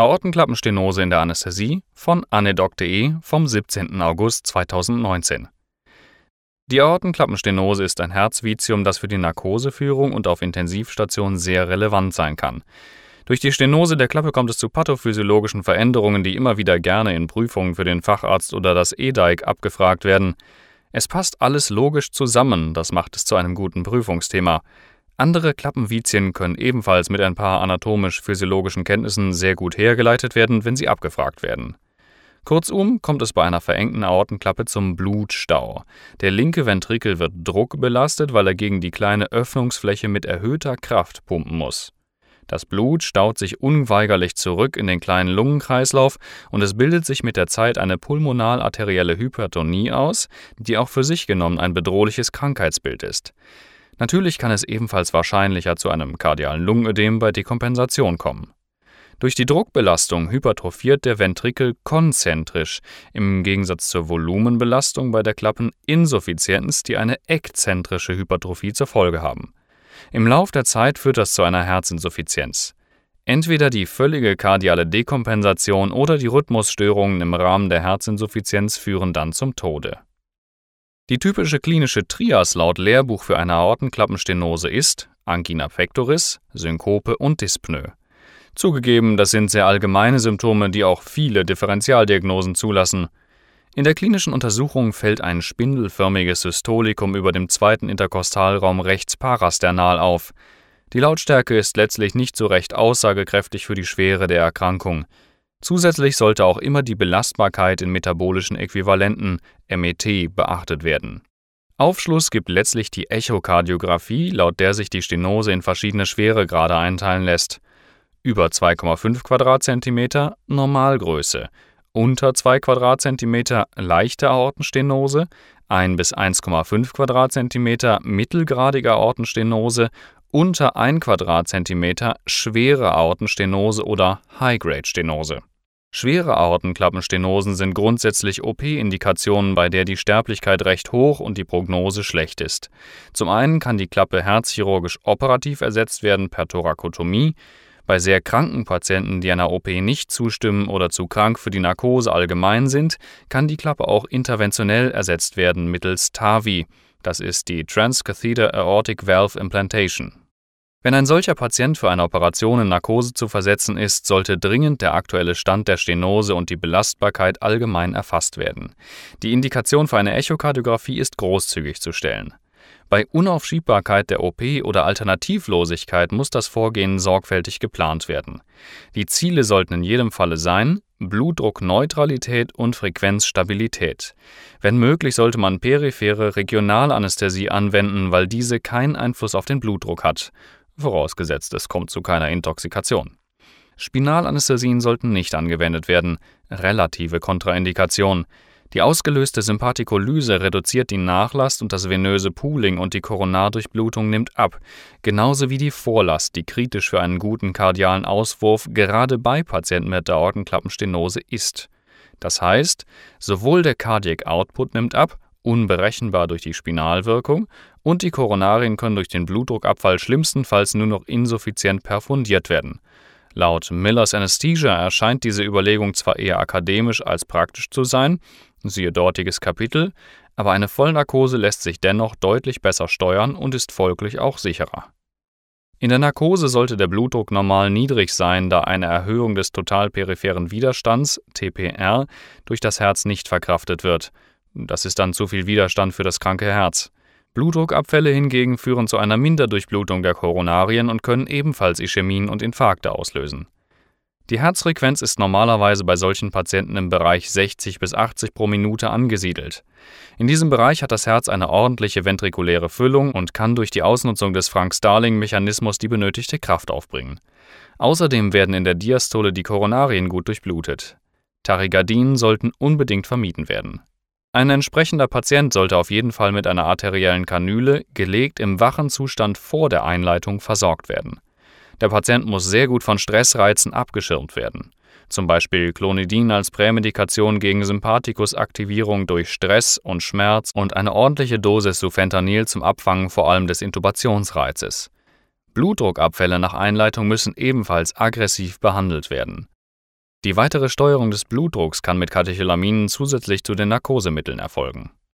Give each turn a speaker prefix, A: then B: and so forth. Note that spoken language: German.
A: Aortenklappenstenose in der Anästhesie von anedoc.de vom 17. August 2019. Die Aortenklappenstenose ist ein Herzvitium, das für die Narkoseführung und auf Intensivstationen sehr relevant sein kann. Durch die Stenose der Klappe kommt es zu pathophysiologischen Veränderungen, die immer wieder gerne in Prüfungen für den Facharzt oder das EDIC abgefragt werden. Es passt alles logisch zusammen, das macht es zu einem guten Prüfungsthema. Andere Klappenvizien können ebenfalls mit ein paar anatomisch-physiologischen Kenntnissen sehr gut hergeleitet werden, wenn sie abgefragt werden. Kurzum kommt es bei einer verengten Aortenklappe zum Blutstau. Der linke Ventrikel wird druckbelastet, weil er gegen die kleine Öffnungsfläche mit erhöhter Kraft pumpen muss. Das Blut staut sich unweigerlich zurück in den kleinen Lungenkreislauf und es bildet sich mit der Zeit eine pulmonal-arterielle Hypertonie aus, die auch für sich genommen ein bedrohliches Krankheitsbild ist. Natürlich kann es ebenfalls wahrscheinlicher zu einem kardialen Lungenödem bei Dekompensation kommen. Durch die Druckbelastung hypertrophiert der Ventrikel konzentrisch, im Gegensatz zur Volumenbelastung bei der Klappeninsuffizienz, die eine ekzentrische Hypertrophie zur Folge haben. Im Lauf der Zeit führt das zu einer Herzinsuffizienz. Entweder die völlige kardiale Dekompensation oder die Rhythmusstörungen im Rahmen der Herzinsuffizienz führen dann zum Tode. Die typische klinische Trias laut Lehrbuch für eine Aortenklappenstenose ist Angina pectoris, Synkope und Dyspnoe. Zugegeben, das sind sehr allgemeine Symptome, die auch viele Differentialdiagnosen zulassen. In der klinischen Untersuchung fällt ein spindelförmiges Systolikum über dem zweiten Interkostalraum rechts parasternal auf. Die Lautstärke ist letztlich nicht so recht aussagekräftig für die Schwere der Erkrankung. Zusätzlich sollte auch immer die Belastbarkeit in metabolischen Äquivalenten (MET) beachtet werden. Aufschluss gibt letztlich die Echokardiographie, laut der sich die Stenose in verschiedene Schweregrade einteilen lässt. Über 2,5 Quadratzentimeter Normalgröße, unter 2 Quadratzentimeter leichte Aortenstenose, 1 bis 1,5 Quadratzentimeter mittelgradige Aortenstenose unter 1 Quadratzentimeter schwere Aortenstenose oder High-Grade-Stenose Schwere Aortenklappenstenosen sind grundsätzlich OP-Indikationen, bei der die Sterblichkeit recht hoch und die Prognose schlecht ist. Zum einen kann die Klappe herzchirurgisch operativ ersetzt werden per Thorakotomie. Bei sehr kranken Patienten, die einer OP nicht zustimmen oder zu krank für die Narkose allgemein sind, kann die Klappe auch interventionell ersetzt werden mittels TAVI, das ist die Transcatheter Aortic Valve Implantation wenn ein solcher Patient für eine Operation in Narkose zu versetzen ist, sollte dringend der aktuelle Stand der Stenose und die Belastbarkeit allgemein erfasst werden. Die Indikation für eine Echokardiographie ist großzügig zu stellen. Bei Unaufschiebbarkeit der OP oder Alternativlosigkeit muss das Vorgehen sorgfältig geplant werden. Die Ziele sollten in jedem Falle sein Blutdruckneutralität und Frequenzstabilität. Wenn möglich sollte man periphere Regionalanästhesie anwenden, weil diese keinen Einfluss auf den Blutdruck hat vorausgesetzt es kommt zu keiner Intoxikation. Spinalanästhesien sollten nicht angewendet werden, relative Kontraindikation. Die ausgelöste Sympathikolyse reduziert die Nachlast und das venöse Pooling und die Koronardurchblutung nimmt ab, genauso wie die Vorlast, die kritisch für einen guten kardialen Auswurf gerade bei Patienten mit der Aortenklappenstenose ist. Das heißt, sowohl der Cardiac Output nimmt ab unberechenbar durch die Spinalwirkung, und die Koronarien können durch den Blutdruckabfall schlimmstenfalls nur noch insuffizient perfundiert werden. Laut Millers Anesthesia erscheint diese Überlegung zwar eher akademisch als praktisch zu sein, siehe dortiges Kapitel, aber eine Vollnarkose lässt sich dennoch deutlich besser steuern und ist folglich auch sicherer. In der Narkose sollte der Blutdruck normal niedrig sein, da eine Erhöhung des totalperipheren Widerstands TPR durch das Herz nicht verkraftet wird. Das ist dann zu viel Widerstand für das kranke Herz. Blutdruckabfälle hingegen führen zu einer Minderdurchblutung der Koronarien und können ebenfalls Ischämien und Infarkte auslösen. Die Herzfrequenz ist normalerweise bei solchen Patienten im Bereich 60 bis 80 pro Minute angesiedelt. In diesem Bereich hat das Herz eine ordentliche ventrikuläre Füllung und kann durch die Ausnutzung des Frank-Starling-Mechanismus die benötigte Kraft aufbringen. Außerdem werden in der Diastole die Koronarien gut durchblutet. Tachygardien sollten unbedingt vermieden werden. Ein entsprechender Patient sollte auf jeden Fall mit einer arteriellen Kanüle, gelegt im wachen Zustand vor der Einleitung, versorgt werden. Der Patient muss sehr gut von Stressreizen abgeschirmt werden. Zum Beispiel Clonidin als Prämedikation gegen Sympathikusaktivierung durch Stress und Schmerz und eine ordentliche Dosis Sufentanil zum Abfangen vor allem des Intubationsreizes. Blutdruckabfälle nach Einleitung müssen ebenfalls aggressiv behandelt werden. Die weitere Steuerung des Blutdrucks kann mit Katecholaminen zusätzlich zu den Narkosemitteln erfolgen